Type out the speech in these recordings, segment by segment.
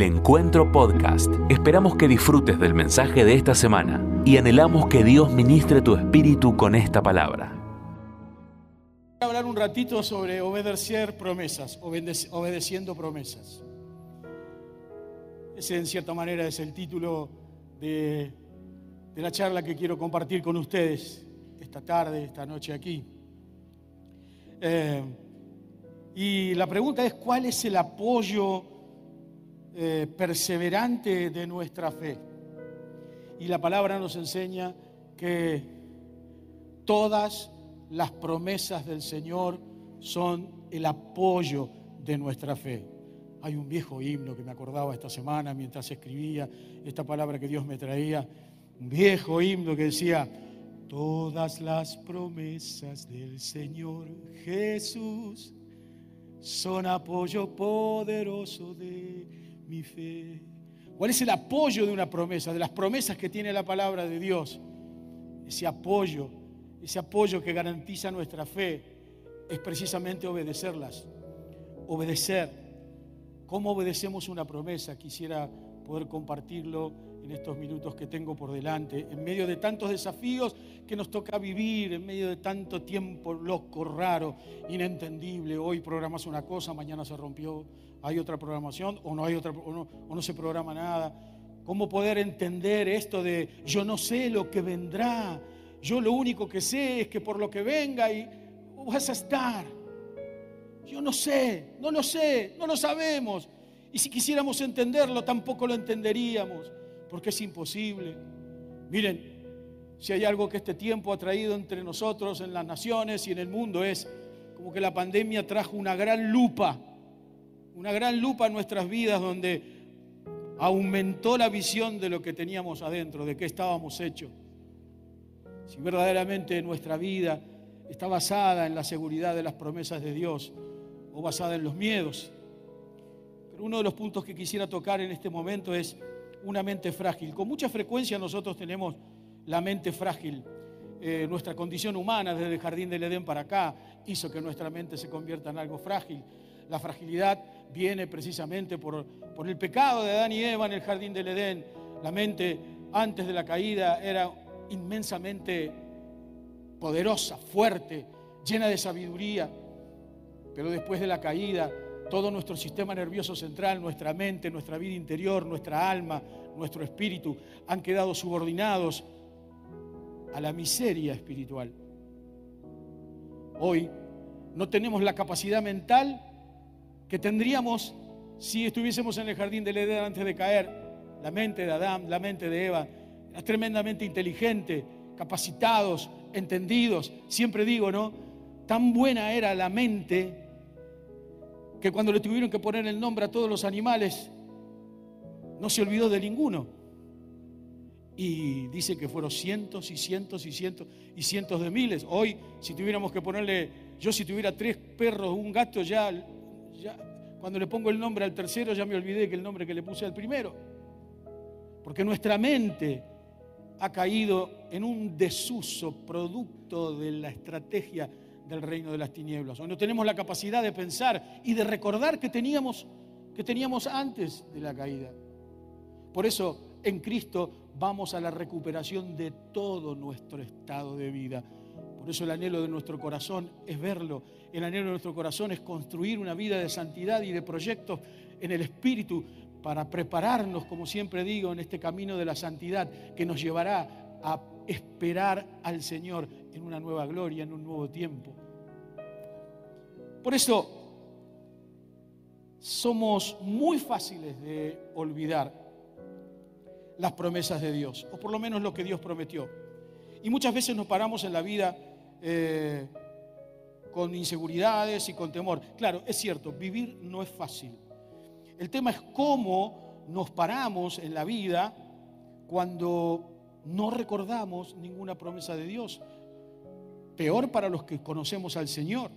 El Encuentro Podcast. Esperamos que disfrutes del mensaje de esta semana y anhelamos que Dios ministre tu espíritu con esta palabra. Voy a hablar un ratito sobre obedecer promesas, obedeciendo promesas. Ese en cierta manera es el título de, de la charla que quiero compartir con ustedes esta tarde, esta noche aquí. Eh, y la pregunta es, ¿cuál es el apoyo eh, perseverante de nuestra fe? Y la palabra nos enseña que todas las promesas del Señor son el apoyo de nuestra fe. Hay un viejo himno que me acordaba esta semana mientras escribía esta palabra que Dios me traía, un viejo himno que decía, todas las promesas del Señor Jesús son apoyo poderoso de mi fe. ¿Cuál es el apoyo de una promesa? De las promesas que tiene la palabra de Dios. Ese apoyo, ese apoyo que garantiza nuestra fe es precisamente obedecerlas. Obedecer. ¿Cómo obedecemos una promesa? Quisiera poder compartirlo en estos minutos que tengo por delante, en medio de tantos desafíos que nos toca vivir, en medio de tanto tiempo loco, raro, inentendible. Hoy programas una cosa, mañana se rompió, hay otra programación o no hay otra o no, se programa nada. ¿Cómo poder entender esto de yo no sé lo que vendrá? Yo lo único que sé es que por lo que venga y vas a estar. Yo no sé, no lo sé, no lo sabemos. Y si quisiéramos entenderlo, tampoco lo entenderíamos porque es imposible. Miren, si hay algo que este tiempo ha traído entre nosotros, en las naciones y en el mundo, es como que la pandemia trajo una gran lupa, una gran lupa en nuestras vidas donde aumentó la visión de lo que teníamos adentro, de qué estábamos hechos. Si verdaderamente nuestra vida está basada en la seguridad de las promesas de Dios o basada en los miedos. Pero uno de los puntos que quisiera tocar en este momento es una mente frágil. Con mucha frecuencia nosotros tenemos la mente frágil. Eh, nuestra condición humana desde el jardín del Edén para acá hizo que nuestra mente se convierta en algo frágil. La fragilidad viene precisamente por, el pecado de Adán y Eva en el jardín del Edén. La mente antes de la caída era inmensamente poderosa, fuerte, llena de sabiduría. Pero después de la caída todo nuestro sistema nervioso central, nuestra mente, nuestra vida interior, nuestra alma, nuestro espíritu, han quedado subordinados a la miseria espiritual. Hoy no tenemos la capacidad mental que tendríamos si estuviésemos en el jardín del Edén antes de caer. La mente de Adán, la mente de Eva, tremendamente inteligente, capacitados, entendidos. Siempre digo, ¿no? Tan buena era la mente que cuando le tuvieron que poner el nombre a todos los animales, no se olvidó de ninguno. Y dice que fueron cientos y cientos y cientos y cientos de miles. Hoy, si tuviéramos que ponerle, yo si tuviera tres perros, un gato, ya, cuando le pongo el nombre al tercero, ya me olvidé que el nombre que le puse al primero. Porque nuestra mente ha caído en un desuso producto de la estrategia del reino de las tinieblas. Hoy no tenemos la capacidad de pensar y de recordar que teníamos, que teníamos antes de la caída. Por eso en Cristo vamos a la recuperación de todo nuestro estado de vida. Por eso el anhelo de nuestro corazón es verlo. El anhelo de nuestro corazón es construir una vida de santidad y de proyectos en el Espíritu para prepararnos, como siempre digo, en este camino de la santidad que nos llevará a esperar al Señor en una nueva gloria, en un nuevo tiempo. Por eso somos muy fáciles de olvidar las promesas de Dios, o por lo menos lo que Dios prometió. Y muchas veces nos paramos en la vida eh, con inseguridades y con temor. Claro, es cierto, vivir no es fácil. El tema es cómo nos paramos en la vida cuando no recordamos ninguna promesa de Dios. Peor para los que conocemos al Señor.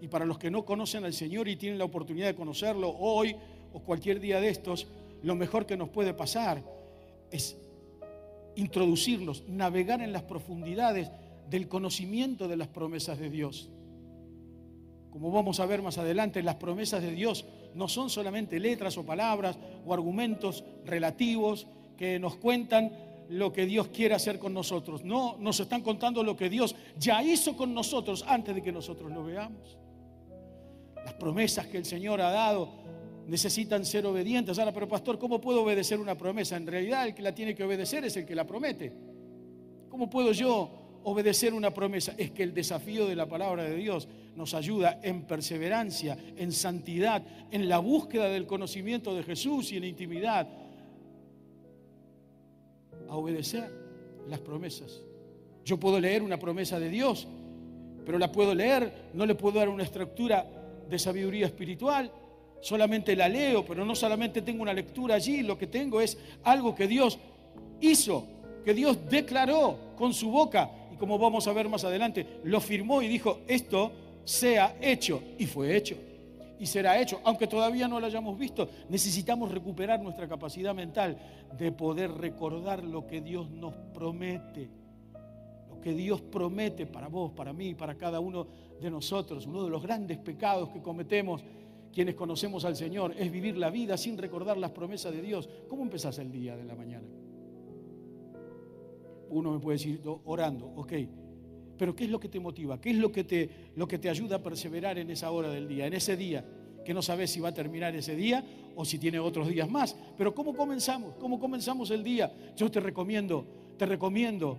Y para los que no conocen al Señor y tienen la oportunidad de conocerlo hoy o cualquier día de estos, lo mejor que nos puede pasar es introducirnos, navegar en las profundidades del conocimiento de las promesas de Dios. Como vamos a ver más adelante, las promesas de Dios no son solamente letras o palabras o argumentos relativos que nos cuentan lo que Dios quiere hacer con nosotros. No, nos están contando lo que Dios ya hizo con nosotros antes de que nosotros lo veamos. Las promesas que el Señor ha dado necesitan ser obedientes. Ahora, pero pastor, ¿cómo puedo obedecer una promesa? En realidad el que la tiene que obedecer es el que la promete. ¿Cómo puedo yo obedecer una promesa? Es que el desafío de la palabra de Dios nos ayuda en perseverancia, en santidad, en la búsqueda del conocimiento de Jesús y en intimidad a obedecer las promesas. Yo puedo leer una promesa de Dios, pero la puedo leer, no le puedo dar una estructura de sabiduría espiritual, solamente la leo, pero no solamente tengo una lectura allí, lo que tengo es algo que Dios hizo, que Dios declaró con su boca como vamos a ver más adelante, lo firmó y dijo, esto sea hecho y fue hecho y será hecho. Aunque todavía no lo hayamos visto, necesitamos recuperar nuestra capacidad mental de poder recordar lo que Dios nos promete. Lo que Dios promete para vos, para mí, para cada uno de nosotros. Uno de los grandes pecados que cometemos quienes conocemos al Señor es vivir la vida sin recordar las promesas de Dios. ¿Cómo empezás el día de la mañana? Uno me puede decir, orando, ok. Pero ¿qué es lo que te motiva? ¿Qué es lo que te, lo que te ayuda a perseverar en esa hora del día, en ese día? Que no sabes si va a terminar ese día o si tiene otros días más. Pero ¿cómo comenzamos? ¿Cómo comenzamos el día? Yo te recomiendo, te recomiendo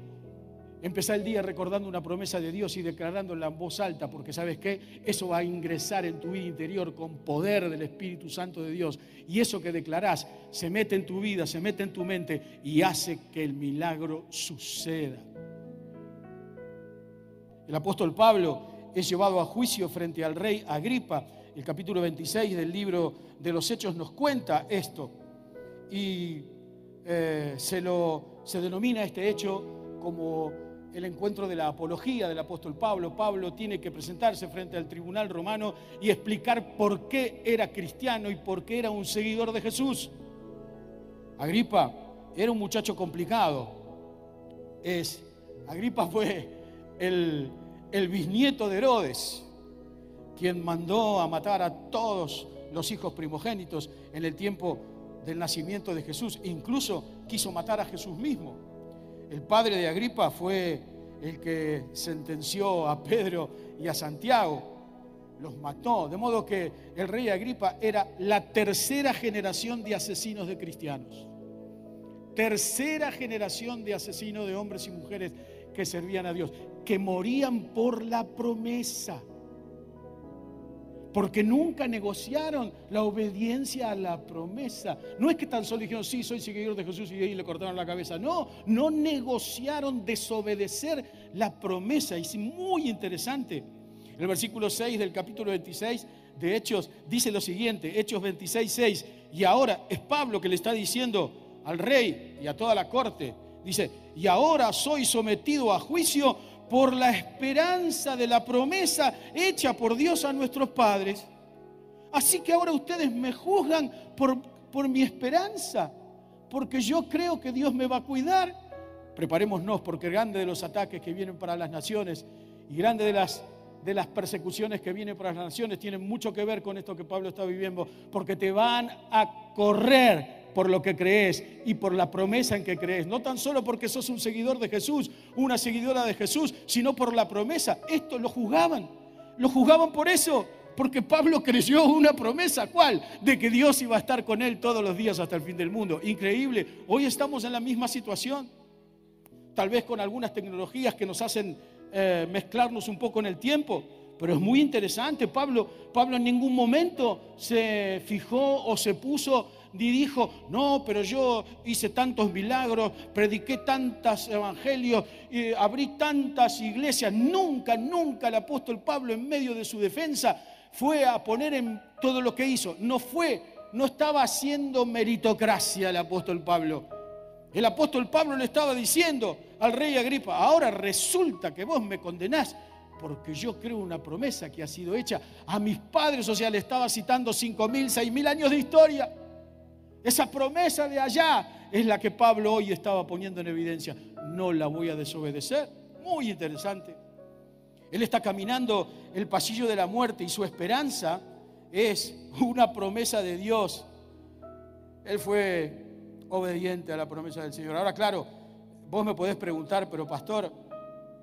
empezar el día recordando una promesa de Dios y declarándola en voz alta, porque sabes qué, eso va a ingresar en tu vida interior con poder del Espíritu Santo de Dios. Y eso que declarás se mete en tu vida, se mete en tu mente y hace que el milagro suceda. El apóstol Pablo es llevado a juicio frente al rey Agripa. El capítulo 26 del libro de los Hechos nos cuenta esto. Y eh, se, lo, se denomina este hecho como el encuentro de la apología del apóstol Pablo. Pablo tiene que presentarse frente al tribunal romano y explicar por qué era cristiano y por qué era un seguidor de Jesús. Agripa era un muchacho complicado. Es, Agripa fue el, bisnieto de Herodes, quien mandó a matar a todos los hijos primogénitos en el tiempo del nacimiento de Jesús. Incluso quiso matar a Jesús mismo. El padre de Agripa fue el que sentenció a Pedro y a Santiago. Los mató. De modo que el rey Agripa era la tercera generación de asesinos de cristianos. Tercera generación de asesinos de hombres y mujeres que servían a Dios que morían por la promesa. Porque nunca negociaron la obediencia a la promesa. No es que tan solo dijeron, sí, soy seguidor de Jesús y ahí le cortaron la cabeza. No, no negociaron desobedecer la promesa. Y es muy interesante. El versículo 6 del capítulo 26 de Hechos dice lo siguiente, Hechos 26, 6. Y ahora es Pablo que le está diciendo al rey y a toda la corte, dice, y ahora soy sometido a juicio por la esperanza de la promesa hecha por Dios a nuestros padres. Así que ahora ustedes me juzgan por, por mi esperanza, porque yo creo que Dios me va a cuidar. Preparémonos porque grande de los ataques que vienen para las naciones y grande de las de las persecuciones que vienen para las naciones tienen mucho que ver con esto que Pablo está viviendo, porque te van a correr por lo que crees y por la promesa en que crees. No tan solo porque sos un seguidor de Jesús, una seguidora de Jesús, sino por la promesa. Esto lo juzgaban. Lo juzgaban por eso. Porque Pablo creyó una promesa, ¿cuál? De que Dios iba a estar con él todos los días hasta el fin del mundo. Increíble. Hoy estamos en la misma situación. Tal vez con algunas tecnologías que nos hacen eh, mezclarnos un poco en el tiempo. Pero es muy interesante. Pablo, Pablo en ningún momento se fijó o se puso ni dijo, no, pero yo hice tantos milagros, prediqué tantos evangelios, abrí tantas iglesias. Nunca, nunca el apóstol Pablo en medio de su defensa fue a poner en todo lo que hizo. No fue, no estaba haciendo meritocracia el apóstol Pablo. El apóstol Pablo le estaba diciendo al rey Agripa, ahora resulta que vos me condenás porque yo creo una promesa que ha sido hecha a mis padres, o sea, le estaba citando cinco mil, seis mil años de historia. Esa promesa de allá es la que Pablo hoy estaba poniendo en evidencia. No la voy a desobedecer. Muy interesante. Él está caminando el pasillo de la muerte y su esperanza es una promesa de Dios. Él fue obediente a la promesa del Señor. Ahora, claro, vos me podés preguntar, pero pastor,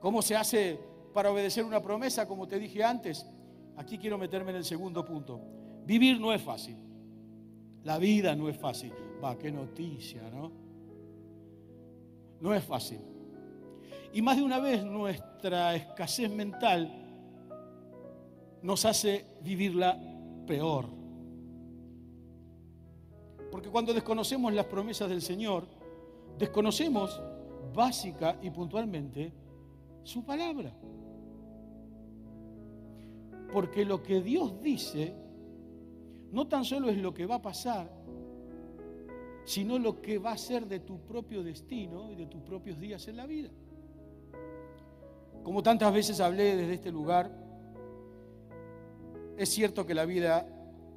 ¿cómo se hace para obedecer una promesa? Como te dije antes, aquí quiero meterme en el segundo punto. Vivir no es fácil. La vida no es fácil. Va, qué noticia, ¿no? No es fácil. Y más de una vez nuestra escasez mental nos hace vivirla peor. Porque cuando desconocemos las promesas del Señor, desconocemos básica y puntualmente su palabra. Porque lo que Dios dice no tan solo es lo que va a pasar, sino lo que va a ser de tu propio destino y de tus propios días en la vida. Como tantas veces hablé desde este lugar, es cierto que la vida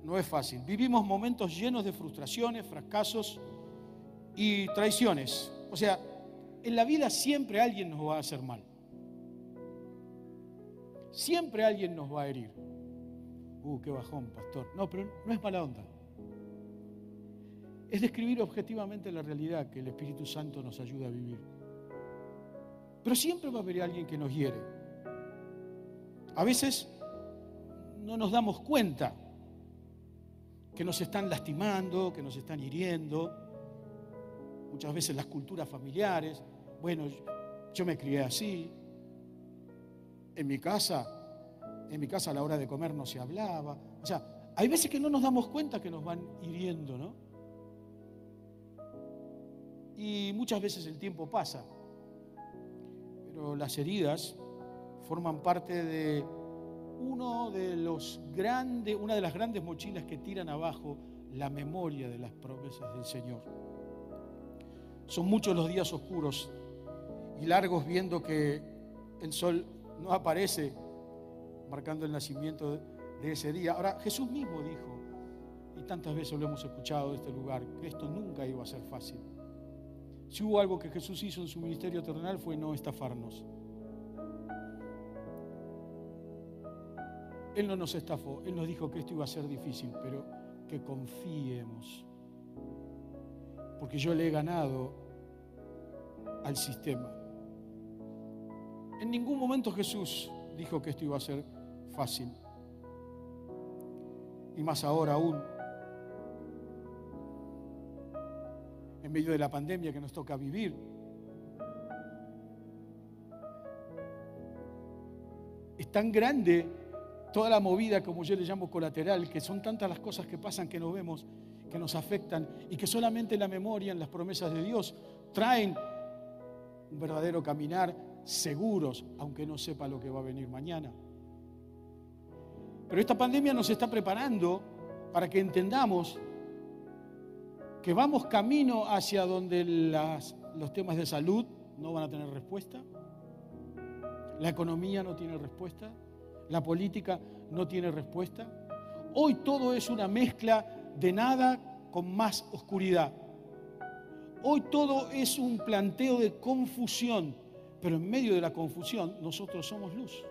no es fácil. Vivimos momentos llenos de frustraciones, fracasos y traiciones. O sea, en la vida siempre alguien nos va a hacer mal. Siempre alguien nos va a herir. Uh, qué bajón, pastor. No, pero no es mala onda. Es describir objetivamente la realidad que el Espíritu Santo nos ayuda a vivir. Pero siempre va a haber alguien que nos hiere. A veces no nos damos cuenta que nos están lastimando, que nos están hiriendo. Muchas veces las culturas familiares. Bueno, yo me crié así. En mi casa, en mi casa a la hora de comer no se hablaba. O sea, hay veces que no nos damos cuenta que nos van hiriendo, ¿no? Y muchas veces el tiempo pasa pero las heridas forman parte de uno de los grandes, una de las grandes mochilas que tiran abajo la memoria de las promesas del Señor. Son muchos los días oscuros y largos viendo que el sol no aparece, marcando el nacimiento de ese día. Ahora, Jesús mismo dijo, y tantas veces lo hemos escuchado de este lugar, que esto nunca iba a ser fácil. Si hubo algo que Jesús hizo en su ministerio terrenal fue no estafarnos. Él no nos estafó, Él nos dijo que esto iba a ser difícil, pero que confiemos. Porque yo le he ganado al sistema. En ningún momento Jesús dijo que esto iba a ser fácil. Y más ahora aún, en medio de la pandemia que nos toca vivir. Es tan grande toda la movida, como yo le llamo colateral, que son tantas las cosas que pasan que no vemos, que nos afectan y que solamente la memoria, en las promesas de Dios, traen un verdadero caminar seguros, aunque no sepa lo que va a venir mañana. Pero esta pandemia nos está preparando para que entendamos que vamos camino hacia donde los temas de salud no van a tener respuesta, la economía no tiene respuesta, la política no tiene respuesta. Hoy todo es una mezcla de nada con más oscuridad. Hoy todo es un planteo de confusión, pero en medio de la confusión nosotros somos luz.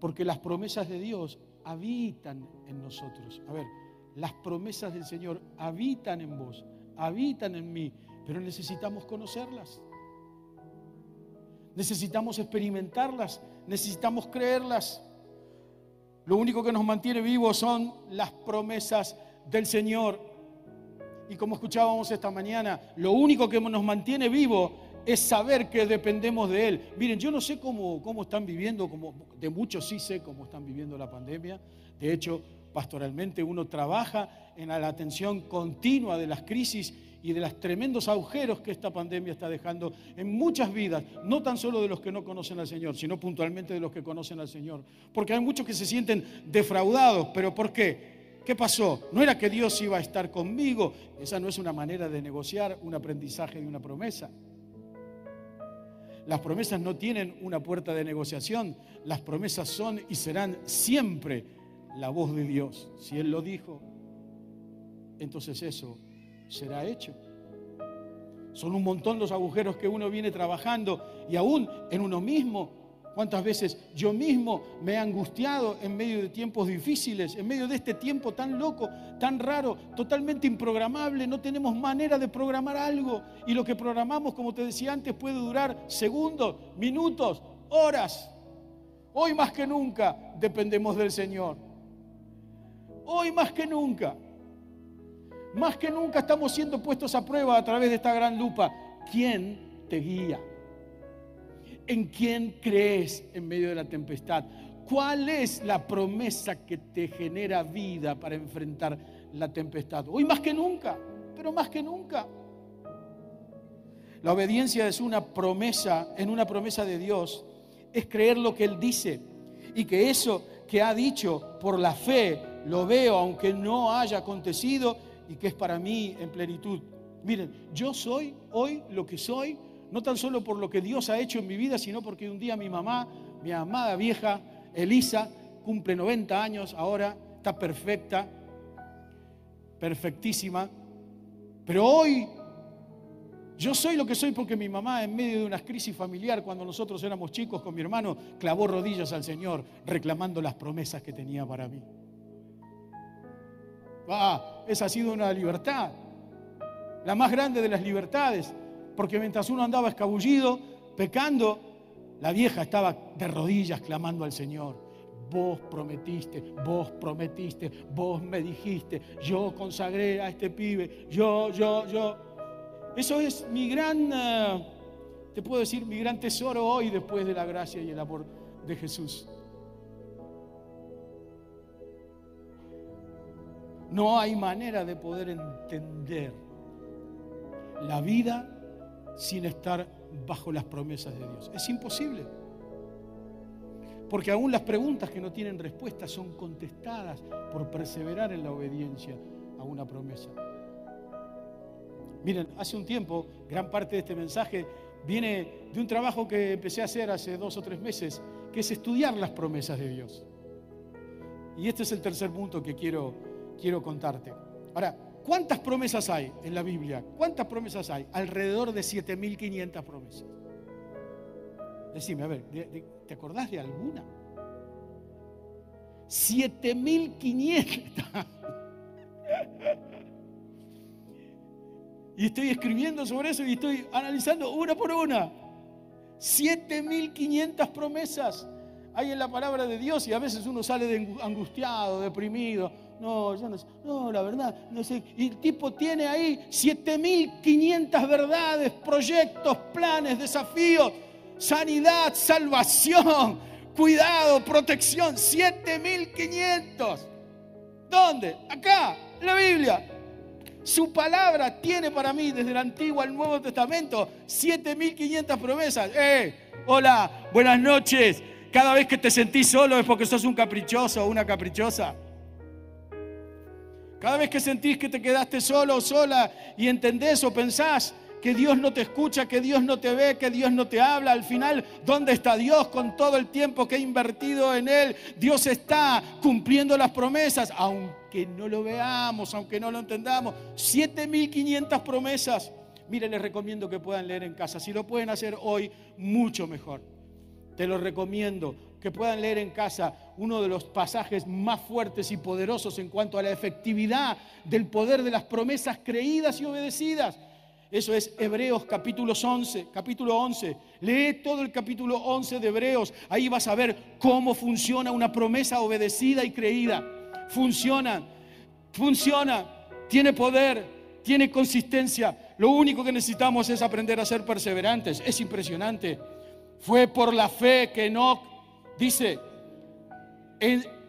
Porque las promesas de Dios habitan en nosotros. A ver, las promesas del Señor habitan en vos, habitan en mí, pero necesitamos conocerlas. Necesitamos experimentarlas, necesitamos creerlas. Lo único que nos mantiene vivos son las promesas del Señor. Y como escuchábamos esta mañana, lo único que nos mantiene vivo es saber que dependemos de Él. Miren, yo no sé cómo, cómo están viviendo, como de muchos sí sé cómo están viviendo la pandemia. De hecho, pastoralmente uno trabaja en la atención continua de las crisis y de los tremendos agujeros que esta pandemia está dejando en muchas vidas, no tan solo de los que no conocen al Señor, sino puntualmente de los que conocen al Señor. Porque hay muchos que se sienten defraudados, pero ¿por qué? ¿Qué pasó? No era que Dios iba a estar conmigo. Esa no es una manera de negociar un aprendizaje de una promesa. Las promesas no tienen una puerta de negociación. Las promesas son y serán siempre la voz de Dios. Si Él lo dijo, entonces eso será hecho. Son un montón los agujeros que uno viene trabajando y aún en uno mismo ¿Cuántas veces yo mismo me he angustiado en medio de tiempos difíciles, en medio de este tiempo tan loco, tan raro, totalmente improgramable? No tenemos manera de programar algo y lo que programamos, como te decía antes, puede durar segundos, minutos, horas. Hoy más que nunca dependemos del Señor. Hoy más que nunca. Más que nunca estamos siendo puestos a prueba a través de esta gran lupa. ¿Quién te guía? ¿En quién crees en medio de la tempestad? ¿Cuál es la promesa que te genera vida para enfrentar la tempestad? Hoy más que nunca, pero más que nunca. La obediencia es una promesa, en una promesa de Dios, es creer lo que Él dice y que eso que ha dicho por la fe lo veo aunque no haya acontecido y que es para mí en plenitud. Miren, yo soy hoy lo que soy no tan solo por lo que Dios ha hecho en mi vida, sino porque un día mi mamá, mi amada vieja, Elisa, cumple 90 años ahora, está perfecta, perfectísima. Pero hoy yo soy lo que soy porque mi mamá, en medio de una crisis familiar, cuando nosotros éramos chicos con mi hermano, clavó rodillas al Señor reclamando las promesas que tenía para mí. Ah, esa ha sido una libertad, la más grande de las libertades. Porque mientras uno andaba escabullido, pecando, la vieja estaba de rodillas clamando al Señor. Vos prometiste, vos prometiste, vos me dijiste, yo consagré a este pibe, yo, yo, yo. Eso es mi gran, eh, te puedo decir, mi gran tesoro hoy después de la gracia y el amor de Jesús. No hay manera de poder entender la vida sin estar bajo las promesas de Dios. Es imposible. Porque aún las preguntas que no tienen respuesta son contestadas por perseverar en la obediencia a una promesa. Miren, hace un tiempo, gran parte de este mensaje viene de un trabajo que empecé a hacer hace dos o tres meses, que es estudiar las promesas de Dios. Y este es el tercer punto que quiero, quiero contarte. Ahora, ¿Cuántas promesas hay en la Biblia? ¿Cuántas promesas hay? Alrededor de 7.500 promesas. Decime, a ver, ¿te acordás de alguna? 7.500. y estoy escribiendo sobre eso y estoy analizando una por una. 7.500 promesas hay en la palabra de Dios y a veces uno sale angustiado, deprimido no, yo no sé. No, la verdad, no sé. Y el tipo tiene ahí 7.500 verdades, proyectos, planes, desafíos, sanidad, salvación, cuidado, protección. 7.500. ¿Dónde? Acá, en la Biblia. Su palabra tiene para mí desde el Antiguo al Nuevo Testamento 7.500 promesas. ¡Eh! Hola, buenas noches. Cada vez que te sentís solo es porque sos un caprichoso o una caprichosa. Cada vez que sentís que te quedaste solo o sola y entendés o pensás que Dios no te escucha, que Dios no te ve, que Dios no te habla, al final, ¿dónde está Dios con todo el tiempo que he invertido en Él? Dios está cumpliendo las promesas, aunque no lo veamos, aunque no lo entendamos. 7.500 promesas. Mire, les recomiendo que puedan leer en casa. Si lo pueden hacer hoy, mucho mejor. Te lo recomiendo que puedan leer en casa uno de los pasajes más fuertes y poderosos en cuanto a la efectividad del poder de las promesas creídas y obedecidas. Eso es Hebreos capítulo 11, capítulo 11. Lee todo el capítulo 11 de Hebreos. Ahí vas a ver cómo funciona una promesa obedecida y creída. Funciona, funciona, tiene poder, tiene consistencia. Lo único que necesitamos es aprender a ser perseverantes. Es impresionante. Fue por la fe que no Dice,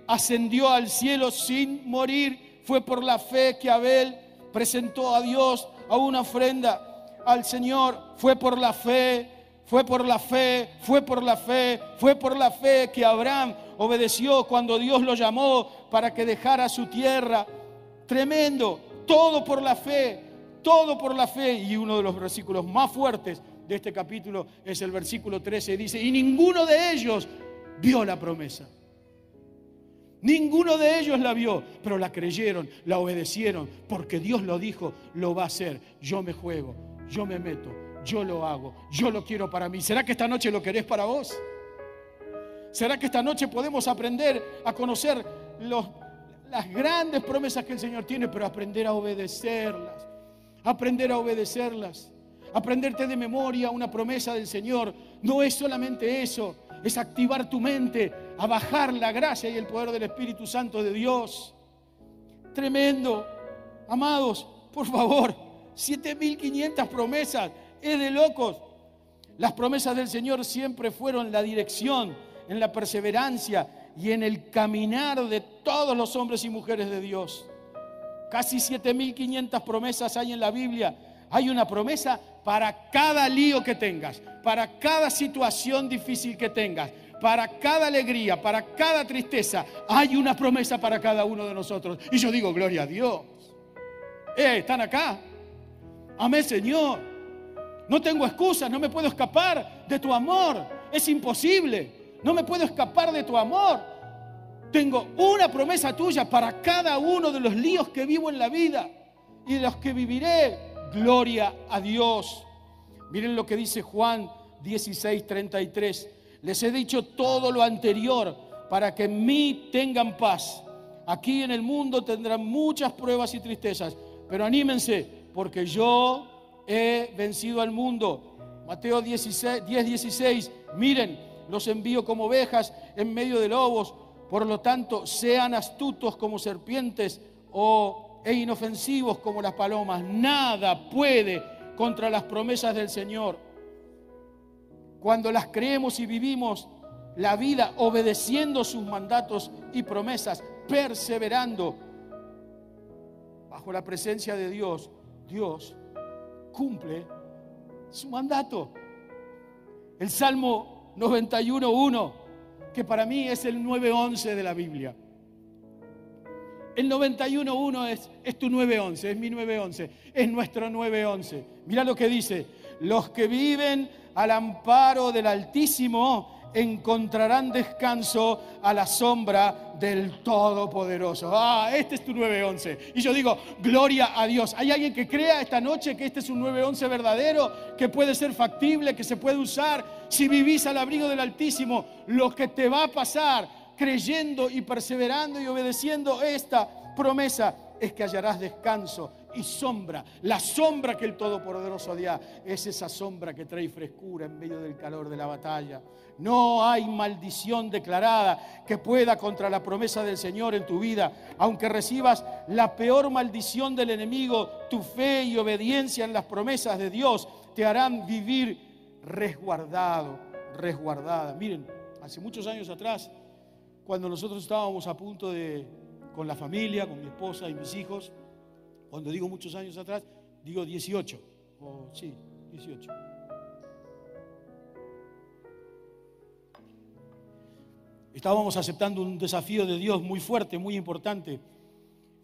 ascendió al cielo sin morir. Fue por la fe que Abel presentó a Dios a una ofrenda al Señor. Fue por la fe, fue por la fe, fue por la fe, fue por la fe que Abraham obedeció cuando Dios lo llamó para que dejara su tierra. Tremendo, todo por la fe, todo por la fe. Y uno de los versículos más fuertes de este capítulo es el versículo 13. Dice, y ninguno de ellos vio la promesa. Ninguno de ellos la vio, pero la creyeron, la obedecieron, porque Dios lo dijo, lo va a hacer. Yo me juego, yo me meto, yo lo hago, yo lo quiero para mí. ¿Será que esta noche lo querés para vos? ¿Será que esta noche podemos aprender a conocer las grandes promesas que el Señor tiene, pero aprender a obedecerlas? Aprender a obedecerlas. Aprenderte de memoria una promesa del Señor. No es solamente eso, es activar tu mente a bajar la gracia y el poder del Espíritu Santo de Dios. Tremendo. Amados, por favor, 7500 promesas. Es de locos. Las promesas del Señor siempre fueron la dirección en la perseverancia y en el caminar de todos los hombres y mujeres de Dios. Casi 7.500 promesas hay en la Biblia. Hay una promesa para cada lío que tengas, para cada situación difícil que tengas, para cada alegría, para cada tristeza. Hay una promesa para cada uno de nosotros. Y yo digo, gloria a Dios. Eh, ¿Están acá? Amén, Señor. No tengo excusas, no me puedo escapar de tu amor. Es imposible. No me puedo escapar de tu amor. Tengo una promesa tuya para cada uno de los líos que vivo en la vida y los que viviré. Gloria a Dios. Miren lo que dice Juan 16, 33. Les he dicho todo lo anterior para que en mí tengan paz. Aquí en el mundo tendrán muchas pruebas y tristezas, pero anímense porque yo he vencido al mundo. Mateo 16, 10, 16. Miren, los envío como ovejas en medio de lobos. Por lo tanto, sean astutos como serpientes o, e inofensivos como las palomas. Nada puede contra las promesas del Señor. Cuando las creemos y vivimos la vida obedeciendo sus mandatos y promesas, perseverando bajo la presencia de Dios, Dios cumple su mandato. El Salmo 91.1, que para mí es el 9.11 de la Biblia. El 91.1 es, es tu 9.11, es mi 9.11, es nuestro 9.11. Mira lo que dice, los que viven al amparo del Altísimo encontrarán descanso a la sombra del Todopoderoso. Ah, este es tu 911. Y yo digo, gloria a Dios. ¿Hay alguien que crea esta noche que este es un 911 verdadero, que puede ser factible, que se puede usar? Si vivís al abrigo del Altísimo, lo que te va a pasar creyendo y perseverando y obedeciendo esta promesa es que hallarás descanso y sombra. La sombra que el Todopoderoso da es esa sombra que trae frescura en medio del calor de la batalla. No hay maldición declarada que pueda contra la promesa del Señor en tu vida. Aunque recibas la peor maldición del enemigo, tu fe y obediencia en las promesas de Dios te harán vivir resguardado, resguardada. Miren, hace muchos años atrás, cuando nosotros estábamos a punto de, con la familia, con mi esposa y mis hijos, cuando digo muchos años atrás, digo 18. O sí, 18. Estábamos aceptando un desafío de Dios muy fuerte, muy importante.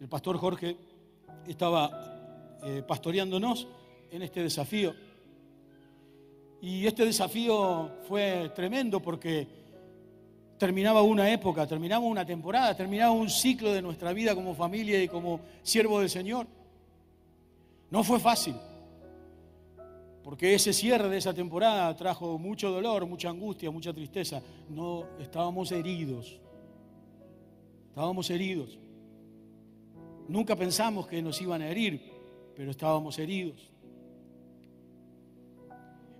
El pastor Jorge estaba eh, pastoreándonos en este desafío. Y este desafío fue tremendo porque terminaba una época, terminaba una temporada, terminaba un ciclo de nuestra vida como familia y como siervo del Señor. No fue fácil, porque ese cierre de esa temporada trajo mucho dolor, mucha angustia, mucha tristeza. No, estábamos heridos, estábamos heridos. Nunca pensamos que nos iban a herir, pero estábamos heridos.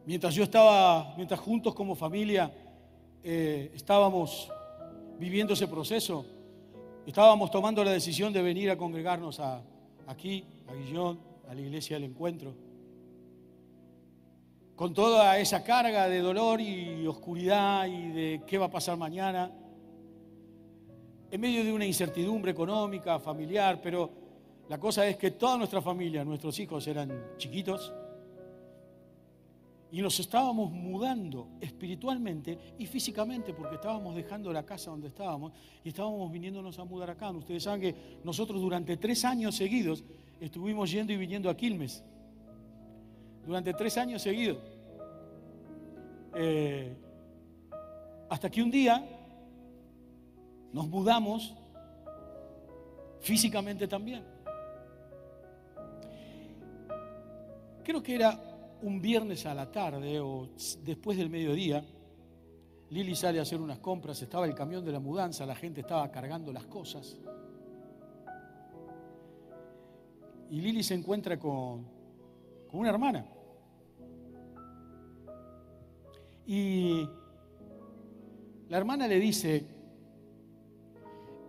Mientras yo estaba, mientras juntos como familia eh, estábamos viviendo ese proceso, estábamos tomando la decisión de venir a congregarnos a, aquí, a Guillón, a la iglesia del encuentro, con toda esa carga de dolor y oscuridad y de qué va a pasar mañana, en medio de una incertidumbre económica, familiar, pero la cosa es que toda nuestra familia, nuestros hijos eran chiquitos, y nos estábamos mudando espiritualmente y físicamente porque estábamos dejando la casa donde estábamos y estábamos viniéndonos a mudar acá. Ustedes saben que nosotros durante tres años seguidos estuvimos yendo y viniendo a Quilmes. Durante tres años seguidos. Eh, hasta que un día nos mudamos físicamente también. Creo que era un viernes a la tarde o después del mediodía, Lili sale a hacer unas compras, estaba el camión de la mudanza, la gente estaba cargando las cosas. Y Lili se encuentra con, con una hermana. Y la hermana le dice,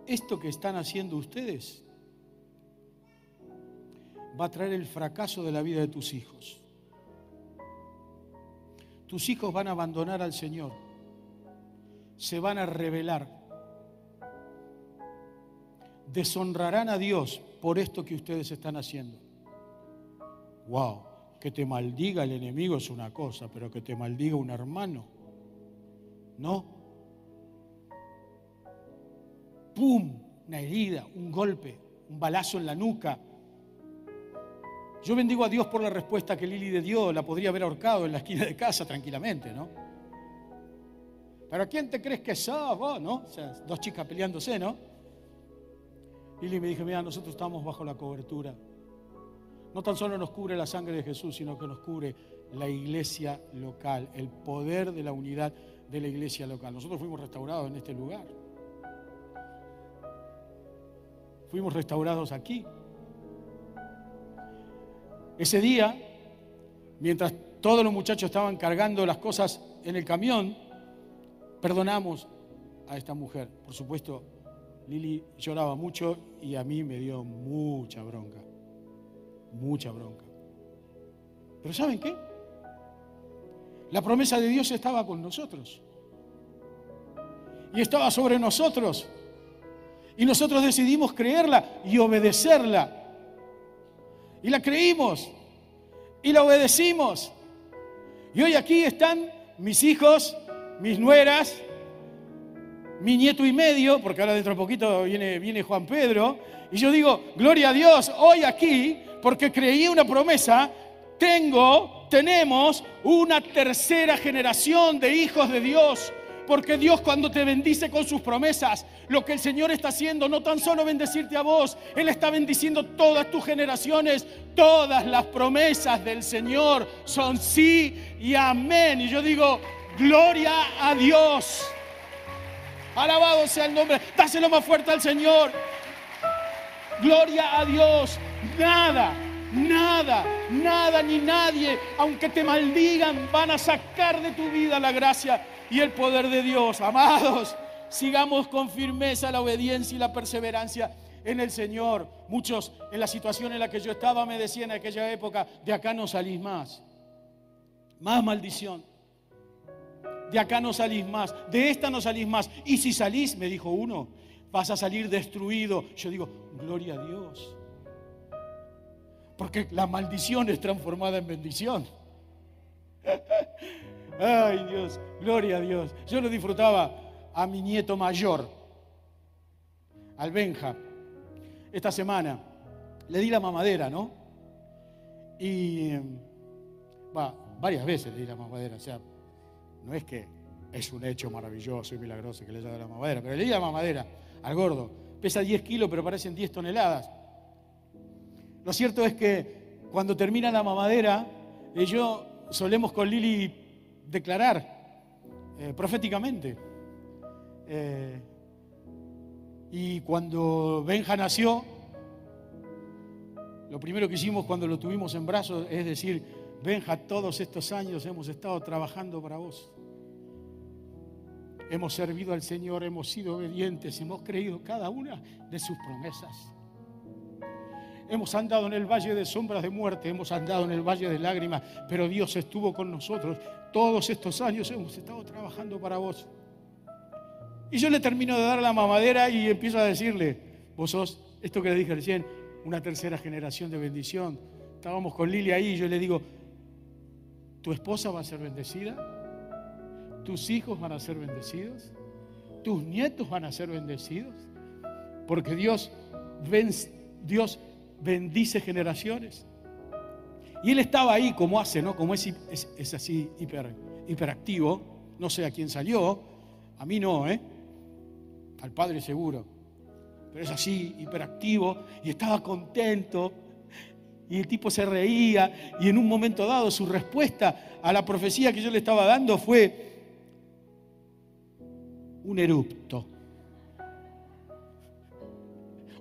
esto que están haciendo ustedes va a traer el fracaso de la vida de tus hijos. Tus hijos van a abandonar al Señor, se van a rebelar, deshonrarán a Dios por esto que ustedes están haciendo. Wow, que te maldiga el enemigo es una cosa, pero que te maldiga un hermano, no. ¡Pum! Una herida, un golpe, un balazo en la nuca, yo bendigo a Dios por la respuesta que Lili de dio, la podría haber ahorcado en la esquina de casa tranquilamente, ¿no? Pero ¿quién te crees que sos vos, no? O sea, dos chicas peleándose, ¿no? Lili me dijo, mira, nosotros estamos bajo la cobertura. No tan solo nos cubre la sangre de Jesús, sino que nos cubre la iglesia local, el poder de la unidad de la iglesia local. Nosotros fuimos restaurados en este lugar. Fuimos restaurados aquí. Ese día, mientras todos los muchachos estaban cargando las cosas en el camión, perdonamos a esta mujer. Por supuesto, Lili lloraba mucho y a mí me dio mucha bronca, mucha bronca. Pero ¿saben qué? La promesa de Dios estaba con nosotros. Y estaba sobre nosotros. Y nosotros decidimos creerla y obedecerla. Y la creímos. Y la obedecimos. Y hoy aquí están mis hijos, mis nueras, mi nieto y medio, porque ahora dentro de poquito viene, viene Juan Pedro. Y yo digo, gloria a Dios, hoy aquí, porque creí una promesa, tengo, tenemos una tercera generación de hijos de Dios porque Dios cuando te bendice con sus promesas, lo que el Señor está haciendo, no tan solo bendecirte a vos, Él está bendiciendo todas tus generaciones. Todas las promesas del Señor son sí y amén. Y yo digo, gloria a Dios. Alabado sea el nombre. Dáselo más fuerte al Señor. Gloria a Dios. Nada, nada, nada ni nadie, aunque te maldigan, van a sacar de tu vida la gracia y el poder de Dios. Amados, sigamos con firmeza la obediencia y la perseverancia en el Señor. Muchos en la situación en la que yo estaba me decían en aquella época, de acá no salís más. Más maldición. De acá no salís más. De esta no salís más. Y si salís, me dijo uno, vas a salir destruido. Yo digo, gloria a Dios. Porque la maldición es transformada en bendición. Ay Dios, gloria a Dios. Yo lo disfrutaba a mi nieto mayor, al Benja. Esta semana le di la mamadera, ¿no? Y va, varias veces le di la mamadera. O sea, no es que es un hecho maravilloso y milagroso que le haya dado la mamadera, pero le di la mamadera al gordo. Pesa 10 kilos, pero parecen 10 toneladas. Lo cierto es que cuando termina la mamadera, yo solemos con Lili declarar eh, proféticamente. Eh, y cuando Benja nació, lo primero que hicimos cuando lo tuvimos en brazos es decir, Benja, todos estos años hemos estado trabajando para vos. Hemos servido al Señor, hemos sido obedientes, hemos creído cada una de sus promesas. Hemos andado en el valle de sombras de muerte, hemos andado en el valle de lágrimas, pero Dios estuvo con nosotros. Todos estos años hemos estado trabajando para vos. Y yo le termino de dar la mamadera y empiezo a decirle, vos sos, esto que le dije recién, una tercera generación de bendición. Estábamos con Lili ahí y yo le digo, tu esposa va a ser bendecida, tus hijos van a ser bendecidos, tus nietos van a ser bendecidos, porque Dios, Dios bendice generaciones. Y él estaba ahí como hace, ¿no? Como es, así hiper, hiperactivo. No sé a quién salió, a mí no, ¿eh? Al padre seguro. Pero es así, hiperactivo, y estaba contento. Y el tipo se reía, y en un momento dado su respuesta a la profecía que yo le estaba dando fue, un erupto,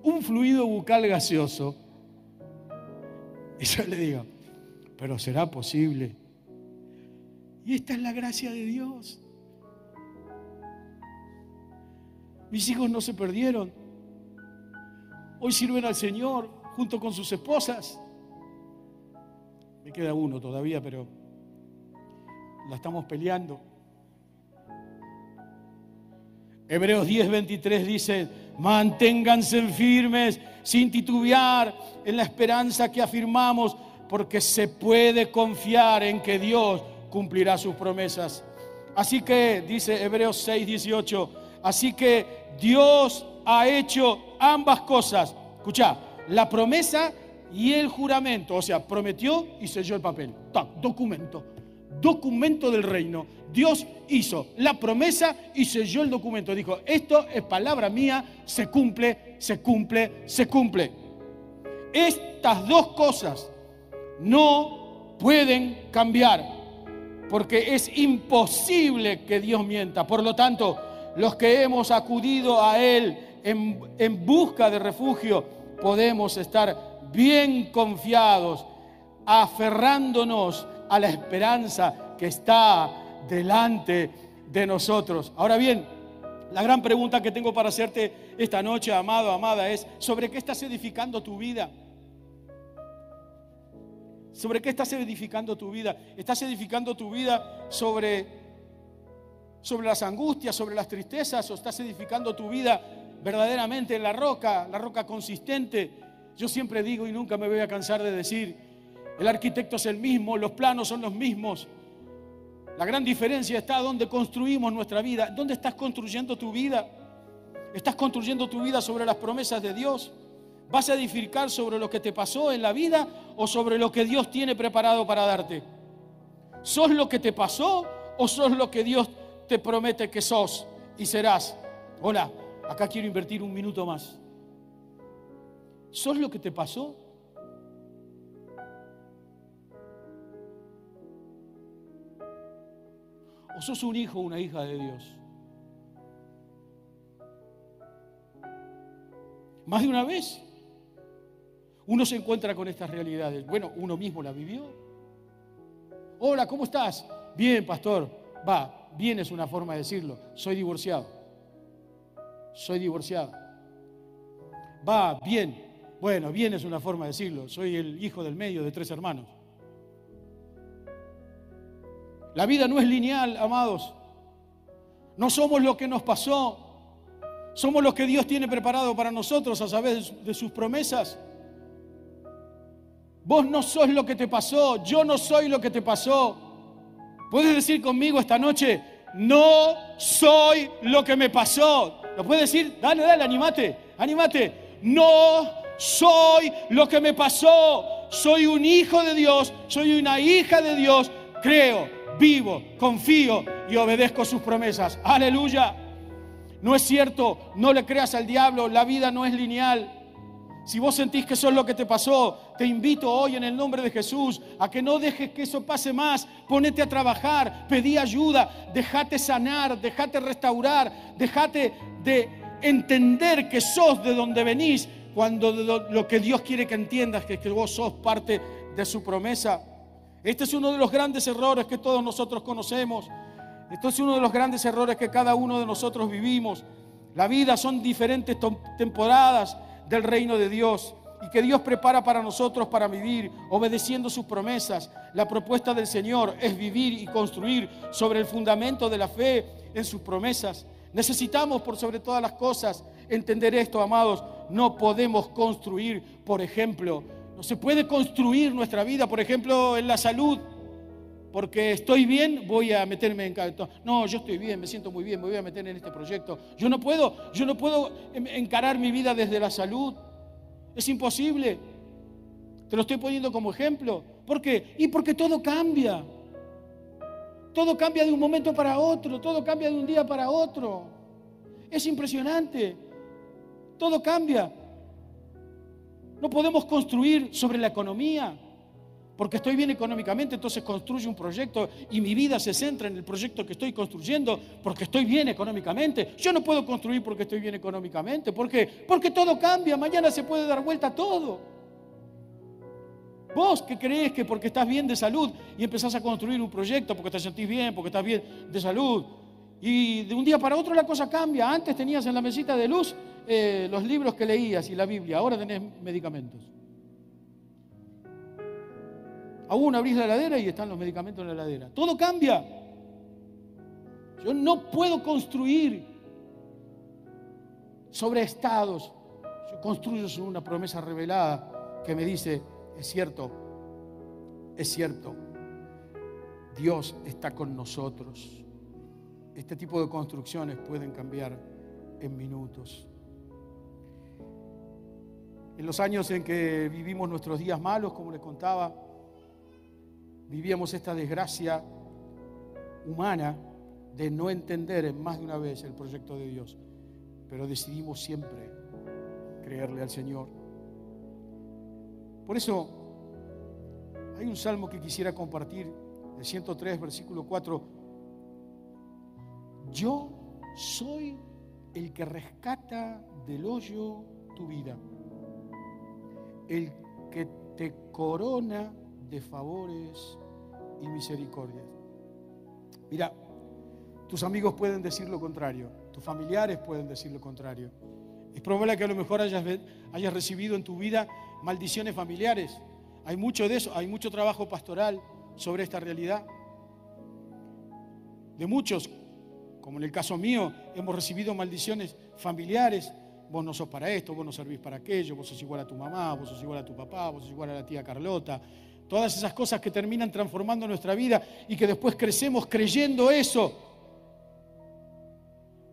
un fluido bucal gaseoso. Y yo le digo, pero será posible. Y esta es la gracia de Dios. Mis hijos no se perdieron. Hoy sirven al Señor junto con sus esposas. Me queda uno todavía, pero la estamos peleando. Hebreos 10, 23 dice, manténganse firmes sin titubear en la esperanza que afirmamos, porque se puede confiar en que Dios cumplirá sus promesas. Así que, dice Hebreos 6, 18, así que Dios ha hecho ambas cosas. Escucha, la promesa y el juramento, o sea, prometió y selló el papel. documento, documento del reino. Dios hizo la promesa y selló el documento. Dijo, esto es palabra mía, se cumple, se cumple, se cumple. Estas dos cosas no pueden cambiar, porque es imposible que Dios mienta. Por lo tanto, los que hemos acudido a Él en, en busca de refugio, podemos estar bien confiados, aferrándonos a la esperanza que está delante de nosotros. Ahora bien, la gran pregunta que tengo para hacerte esta noche, amado, amada, es, ¿sobre qué estás edificando tu vida? ¿Sobre qué estás edificando tu vida? ¿Estás edificando tu vida sobre, sobre las angustias, sobre las tristezas? ¿O estás edificando tu vida verdaderamente en la roca, la roca consistente? Yo siempre digo y nunca me voy a cansar de decir, el arquitecto es el mismo, los planos son los mismos. La gran diferencia está donde construimos nuestra vida. ¿Dónde estás construyendo tu vida? ¿Estás construyendo tu vida sobre las promesas de Dios? ¿Vas a edificar sobre lo que te pasó en la vida o sobre lo que Dios tiene preparado para darte? ¿Sos lo que te pasó o sos lo que Dios te promete que sos y serás? Hola, acá quiero invertir un minuto más. ¿Sos lo que te pasó ¿O sos un hijo o una hija de Dios? Más de una vez uno se encuentra con estas realidades. Bueno, uno mismo la vivió. Hola, ¿cómo estás? Bien, pastor. Va, bien es una forma de decirlo. Soy divorciado. Soy divorciado. Va, bien. Bueno, bien es una forma de decirlo. Soy el hijo del medio de tres hermanos. La vida no es lineal, amados. No somos lo que nos pasó. Somos lo que Dios tiene preparado para nosotros a través de sus promesas. Vos no sos lo que te pasó, yo no soy lo que te pasó. ¿Puedes decir conmigo esta noche, no soy lo que me pasó? ¿Lo puedes decir? Dale, dale, animate, animate. No soy lo que me pasó. Soy un hijo de Dios, soy una hija de Dios. Creo, vivo, confío y obedezco sus promesas. Aleluya. No es cierto, no le creas al diablo, la vida no es lineal. Si vos sentís que eso es lo que te pasó, te invito hoy en el nombre de Jesús a que no dejes que eso pase más. Ponete a trabajar, pedí ayuda, dejate sanar, dejate restaurar, dejate de entender que sos de donde venís cuando lo, que Dios quiere que entiendas que, que vos sos parte de su promesa. Este es uno de los grandes errores que todos nosotros conocemos. Esto es uno de los grandes errores que cada uno de nosotros vivimos. La vida son diferentes temporadas del reino de Dios y que Dios prepara para nosotros para vivir obedeciendo sus promesas. La propuesta del Señor es vivir y construir sobre el fundamento de la fe en sus promesas. Necesitamos por sobre todas las cosas entender esto, amados. No podemos construir, por ejemplo, no se puede construir nuestra vida, por ejemplo, en la salud. Porque estoy bien, voy a meterme en No, yo estoy bien, me siento muy bien, me voy a meter en este proyecto. Yo no puedo, yo no puedo encarar mi vida desde la salud. Es imposible. Te lo estoy poniendo como ejemplo. ¿Por qué? Y porque todo cambia. Todo cambia de un momento para otro, todo cambia de un día para otro. Es impresionante. Todo cambia. No podemos construir sobre la economía. porque estoy bien económicamente, entonces construyo un proyecto y mi vida se centra en el proyecto que estoy construyendo porque estoy bien económicamente. Yo no puedo construir porque estoy bien económicamente. ¿Por qué? Porque todo cambia, mañana se puede dar vuelta todo. Vos que crees que porque estás bien de salud y empezás a construir un proyecto porque te sentís bien, porque estás bien de salud, y de un día para otro la cosa cambia. Antes tenías en la mesita de luz eh, los libros que leías y la Biblia, ahora tenés medicamentos. Aún abrís la heladera y están los medicamentos en la heladera. Todo cambia. Yo no puedo construir sobre estados. Yo construyo sobre una promesa revelada que me dice, es cierto, es cierto, Dios está con nosotros. Este tipo de construcciones pueden cambiar en minutos. En los años en que vivimos nuestros días malos, como les contaba, vivíamos esta desgracia humana de no entender en más de una vez el proyecto de Dios, pero decidimos siempre creerle al Señor. Por eso hay un salmo que quisiera compartir, el 103, versículo 4. Yo soy el que rescata del hoyo tu vida, el que te corona de favores y misericordia. Mira, tus amigos pueden decir lo contrario, tus familiares pueden decir lo contrario. Es probable que a lo mejor hayas, hayas recibido en tu vida maldiciones familiares. Hay mucho de eso, hay mucho trabajo pastoral sobre esta realidad. De muchos, como en el caso mío, hemos recibido maldiciones familiares. Vos no sos para esto, vos no servís para aquello, vos sos igual a tu mamá, vos sos igual a tu papá, vos sos igual a la tía Carlota, Todas esas cosas que terminan transformando nuestra vida y que después crecemos creyendo eso.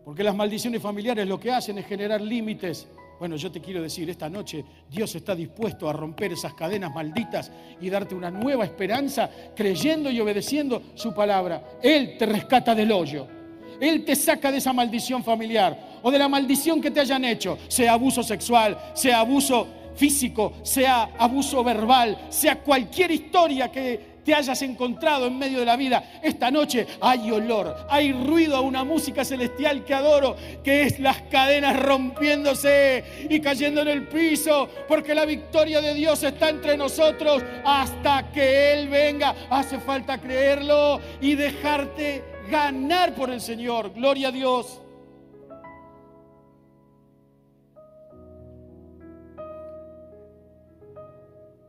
Porque las maldiciones familiares lo que hacen es generar límites. Bueno, yo te quiero decir, esta noche Dios está dispuesto a romper esas cadenas malditas y darte una nueva esperanza creyendo y obedeciendo su palabra. Él te rescata del hoyo. Él te saca de esa maldición familiar o de la maldición que te hayan hecho, sea abuso sexual, sea abuso físico, sea abuso verbal, sea cualquier historia que te hayas encontrado en medio de la vida, esta noche hay olor, hay ruido a una música celestial que adoro, que es las cadenas rompiéndose y cayendo en el piso, porque la victoria de Dios está entre nosotros hasta que Él venga. Hace falta creerlo y dejarte ganar por el Señor. Gloria a Dios.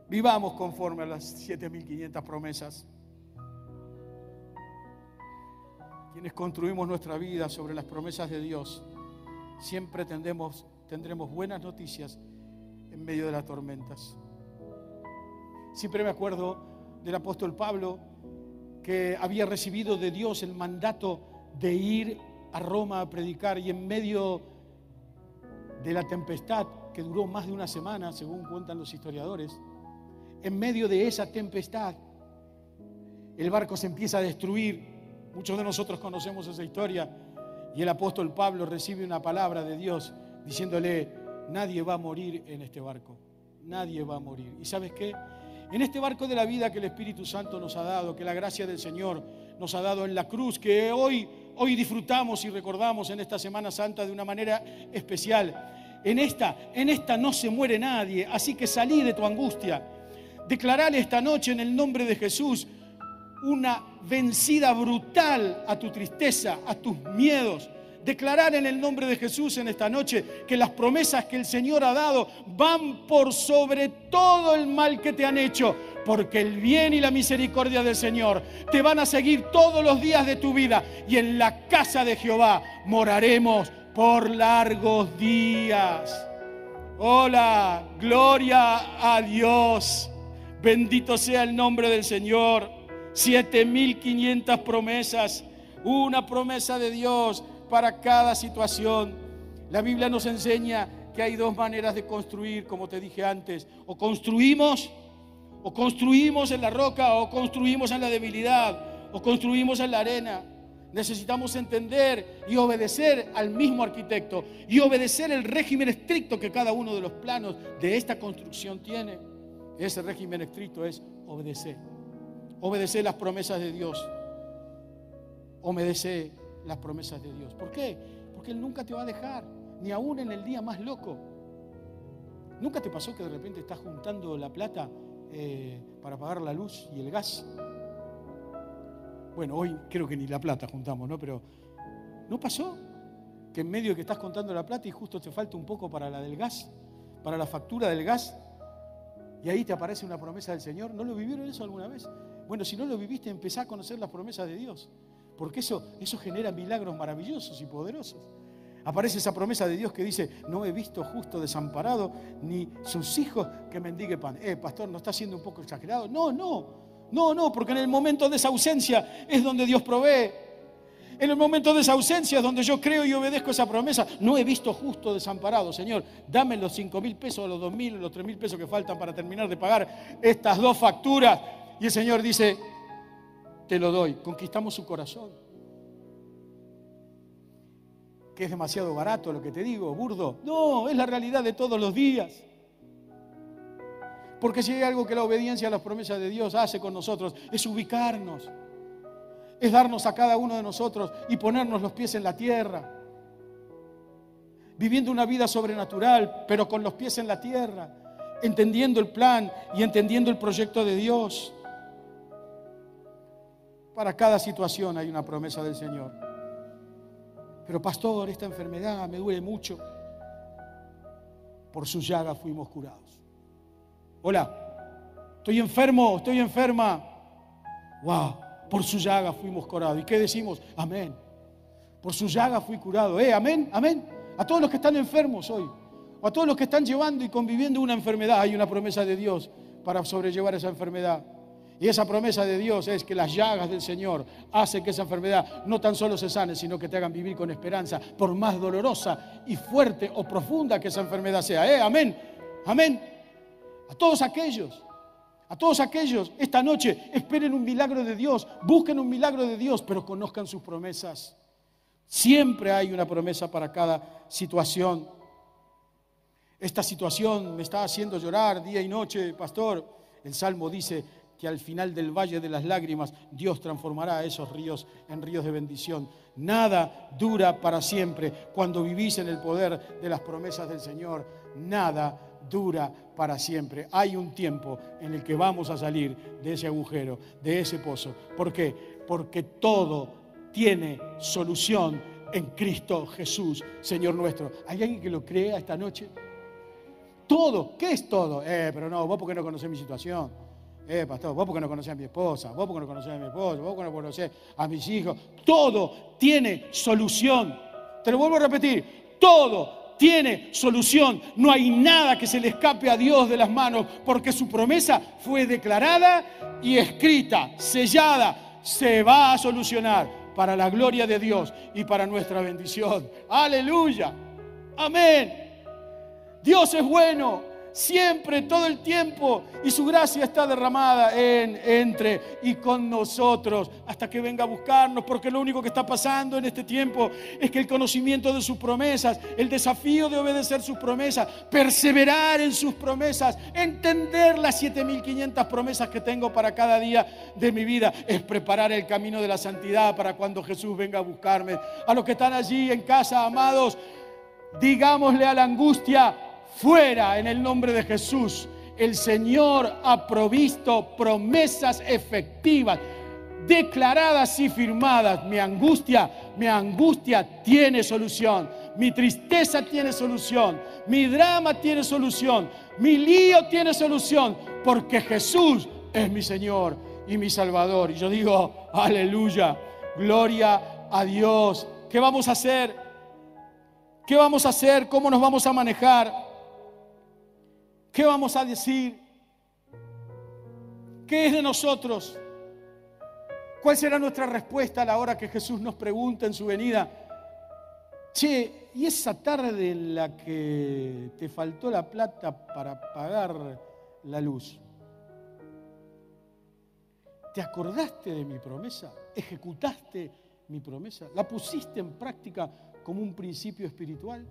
Vivamos conforme a las 7.500 promesas. Quienes construimos nuestra vida sobre las promesas de Dios, siempre tendremos, tendremos buenas noticias en medio de las tormentas. Siempre me acuerdo del apóstol Pablo que había recibido de Dios el mandato de ir a Roma a predicar y en medio de la tempestad que duró más de una semana, según cuentan los historiadores, en medio de esa tempestad, el barco se empieza a destruir. Muchos de nosotros conocemos esa historia y el apóstol Pablo recibe una palabra de Dios diciéndole, nadie va a morir en este barco, nadie va a morir. ¿Y sabes qué? En este barco de la vida que el Espíritu Santo nos ha dado, que la gracia del Señor nos ha dado en la cruz, que hoy, hoy disfrutamos y recordamos en esta Semana Santa de una manera especial. En esta, en esta no se muere nadie, así que salí de tu angustia Declarar esta noche en el nombre de Jesús una vencida brutal a tu tristeza, a tus miedos. Declarar en el nombre de Jesús en esta noche que las promesas que el Señor ha dado van por sobre todo el mal que te han hecho, porque el bien y la misericordia del Señor te van a seguir todos los días de tu vida y en la casa de Jehová moraremos por largos días. Hola, gloria a Dios. Bendito sea el nombre del Señor. 7500 promesas, una promesa de Dios para cada situación. La Biblia nos enseña que hay dos maneras de construir, como te dije antes. O construimos, o construimos en la roca, o construimos en la debilidad, o construimos en la arena. Necesitamos entender y obedecer al mismo arquitecto y obedecer el régimen estricto que cada uno de los planos de esta construcción tiene. Ese régimen estricto es obedecer. Obedecer las promesas de Dios. Obedecer las promesas de Dios. ¿Por qué? Porque Él nunca te va a dejar, ni aún en el día más loco. ¿Nunca te pasó que de repente estás juntando la plata eh, para pagar la luz y el gas? Bueno, hoy creo que ni la plata juntamos, ¿no? Pero ¿no pasó? Que en medio de que estás contando la plata y justo te falta un poco para la del gas, para la factura del gas, y ahí te aparece una promesa del Señor. ¿No lo vivieron eso alguna vez? Bueno, si no lo viviste, empezá a conocer las promesas de Dios, porque eso, eso genera milagros maravillosos y poderosos. Aparece esa promesa de Dios que dice, no he visto justo desamparado, ni sus hijos que mendigue pan. Eh, pastor, ¿no está siendo un poco exagerado? No, no, no, no, porque en el momento de esa ausencia es donde Dios provee. En el momento de esa ausencia es donde yo creo y obedezco esa promesa. No he visto justo desamparado, Señor. Dame los cinco mil pesos, los dos mil, los tres mil pesos que faltan para terminar de pagar estas dos facturas. Y el Señor dice, te lo doy. Conquistamos su corazón. Que es demasiado barato lo que te digo, burdo. No, es la realidad de todos los días. Porque si hay algo que la obediencia a las promesas de Dios hace con nosotros, es ubicarnos. Es darnos a cada uno de nosotros y ponernos los pies en la tierra. Viviendo una vida sobrenatural, pero con los pies en la tierra. Entendiendo el plan y entendiendo el proyecto de Dios. Para cada situación hay una promesa del Señor. Pero pastor, esta enfermedad me duele mucho. Por su llaga fuimos curados. Hola, estoy enfermo, estoy enferma. Wow, por su llaga fuimos curados. ¿Y qué decimos? Amén. Por su llaga fui curado. ¿Eh? Amén, amén. A todos los que están enfermos hoy, o a todos los que están llevando y conviviendo una enfermedad, hay una promesa de Dios para sobrellevar esa enfermedad. Y esa promesa de Dios es que las llagas del Señor hacen que esa enfermedad no tan solo se sane, sino que te hagan vivir con esperanza, por más dolorosa y fuerte o profunda que esa enfermedad sea. ¿Eh? Amén, amén. A todos aquellos, a todos aquellos, esta noche esperen un milagro de Dios, busquen un milagro de Dios, pero conozcan sus promesas. Siempre hay una promesa para cada situación. Esta situación me está haciendo llorar día y noche, pastor. El Salmo dice que al final del valle de las lágrimas Dios transformará esos ríos en ríos de bendición. Nada dura para siempre. Cuando vivís en el poder de las promesas del Señor, nada dura para siempre. Hay un tiempo en el que vamos a salir de ese agujero, de ese pozo. ¿Por qué? Porque todo tiene solución en Cristo Jesús, Señor nuestro. ¿Hay alguien que lo crea esta noche? Todo, ¿qué es todo? Eh, pero no, vos porque no conocés mi situación. Eh, pastor, vos porque no conocés a mi esposa, vos porque no conocés a mi esposo, vos porque no conocés a mis hijos. Todo tiene solución. Te lo vuelvo a repetir, todo tiene solución. No hay nada que se le escape a Dios de las manos porque su promesa fue declarada y escrita, sellada. Se va a solucionar para la gloria de Dios y para nuestra bendición. Aleluya. Amén. Dios es bueno siempre, todo el tiempo, y su gracia está derramada en, entre y con nosotros hasta que venga a buscarnos, porque lo único que está pasando en este tiempo es que el conocimiento de sus promesas, el desafío de obedecer sus promesas, perseverar en sus promesas, entender las 7500 promesas que tengo para cada día de mi vida, es preparar el camino de la santidad para cuando Jesús venga a buscarme. A los que están allí en casa, amados, digámosle a la angustia, fuera en el nombre de Jesús. El Señor ha provisto promesas efectivas, declaradas y firmadas. Mi angustia, mi angustia tiene solución. Mi tristeza tiene solución. Mi drama tiene solución. Mi lío tiene solución. Porque Jesús es mi Señor y mi Salvador. Y yo digo, aleluya, gloria a Dios. ¿Qué vamos a hacer? ¿Qué vamos a hacer? ¿Cómo nos vamos a manejar? ¿Qué vamos a decir? ¿Qué es de nosotros? ¿Cuál será nuestra respuesta a la hora que Jesús nos pregunta en su venida? Che, ¿y esa tarde en la que te faltó la plata para pagar la luz? ¿Te acordaste de mi promesa? ¿Ejecutaste mi promesa? ¿La pusiste en práctica como un principio espiritual?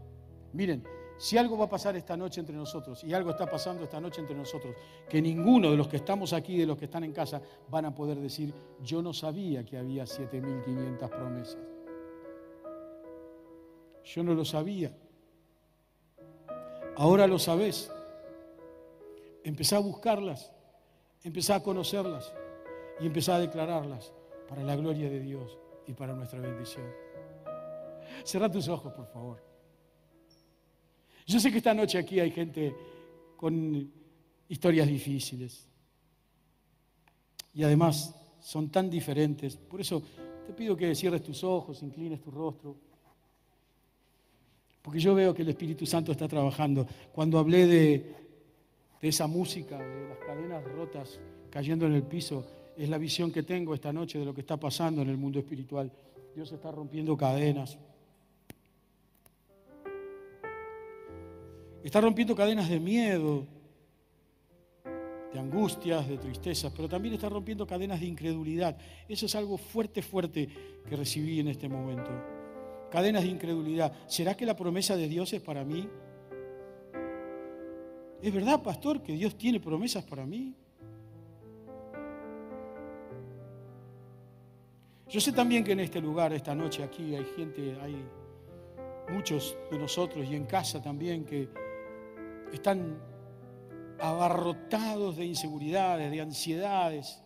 Miren, Si algo va a pasar esta noche entre nosotros, y algo está pasando esta noche entre nosotros, que ninguno de los que estamos aquí, de los que están en casa, van a poder decir, yo no sabía que había 7.500 promesas. Yo no lo sabía. Ahora lo sabes. Empezá a buscarlas, empezá a conocerlas y empezá a declararlas para la gloria de Dios y para nuestra bendición. Cerra tus ojos, por favor. Yo sé que esta noche aquí hay gente con historias difíciles. Y además son tan diferentes. Por eso te pido que cierres tus ojos, inclines tu rostro. Porque yo veo que el Espíritu Santo está trabajando. Cuando hablé de, esa música, de las cadenas rotas cayendo en el piso, es la visión que tengo esta noche de lo que está pasando en el mundo espiritual. Dios está rompiendo cadenas. Está rompiendo cadenas de miedo, de angustias, de tristezas, pero también está rompiendo cadenas de incredulidad. Eso es algo fuerte, fuerte que recibí en este momento. Cadenas de incredulidad. ¿Será que la promesa de Dios es para mí? ¿Es verdad, pastor, que Dios tiene promesas para mí? Yo sé también que en este lugar, esta noche aquí, hay gente, hay muchos de nosotros y en casa también que están abarrotados de inseguridades, de ansiedades,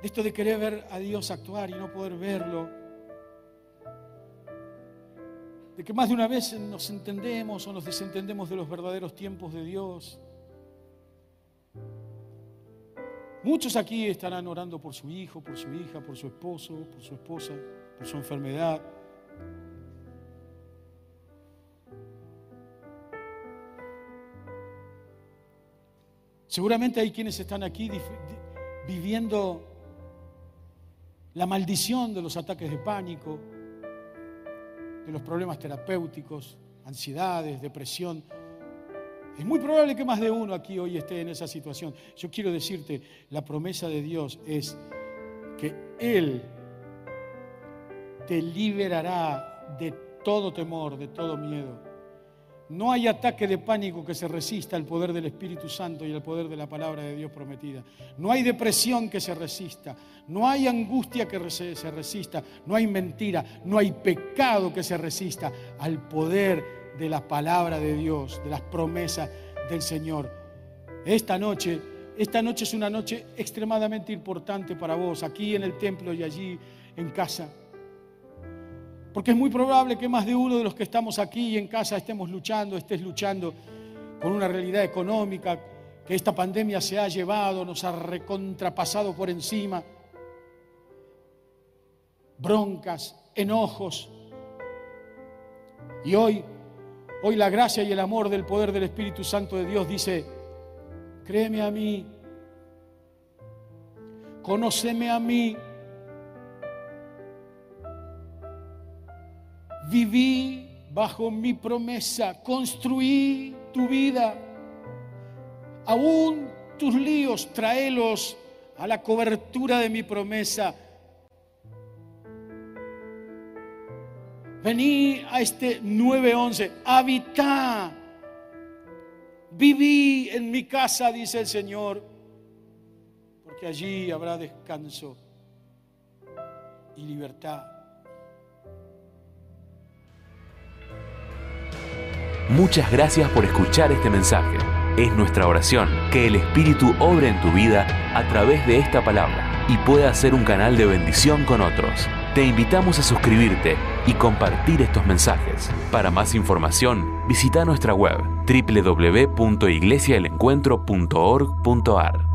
de esto de querer ver a Dios actuar y no poder verlo, de que más de una vez nos entendemos o nos desentendemos de los verdaderos tiempos de Dios. Muchos aquí estarán orando por su hijo, por su hija, por su esposo, por su esposa, por su enfermedad. Seguramente hay quienes están aquí viviendo la maldición de los ataques de pánico, de los problemas terapéuticos, ansiedades, depresión. Es muy probable que más de uno aquí hoy esté en esa situación. Yo quiero decirte, la promesa de Dios es que Él te liberará de todo temor, de todo miedo no hay ataque de pánico que se resista al poder del Espíritu Santo y al poder de la palabra de Dios prometida. No hay depresión que se resista. No hay angustia que se resista. No hay mentira. No hay pecado que se resista al poder de la palabra de Dios, de las promesas del Señor. Esta noche, esta noche es una noche extremadamente importante para vos, aquí en el templo y allí en casa. Porque es muy probable que más de uno de los que estamos aquí en casa estemos luchando, estés luchando con una realidad económica que esta pandemia se ha llevado, nos ha recontrapasado por encima. Broncas, enojos. Y hoy, hoy la gracia y el amor del poder del Espíritu Santo de Dios dice, créeme a mí, conóceme a mí viví bajo mi promesa, construí tu vida. Aún tus líos, tráelos a la cobertura de mi promesa. Vení a este 9:11, habita, viví en mi casa, dice el Señor, porque allí habrá descanso y libertad. Muchas gracias por escuchar este mensaje. Es nuestra oración que el Espíritu obre en tu vida a través de esta palabra y pueda ser un canal de bendición con otros. Te invitamos a suscribirte y compartir estos mensajes. Para más información, visita nuestra web www.iglesiaelencuentro.org.ar.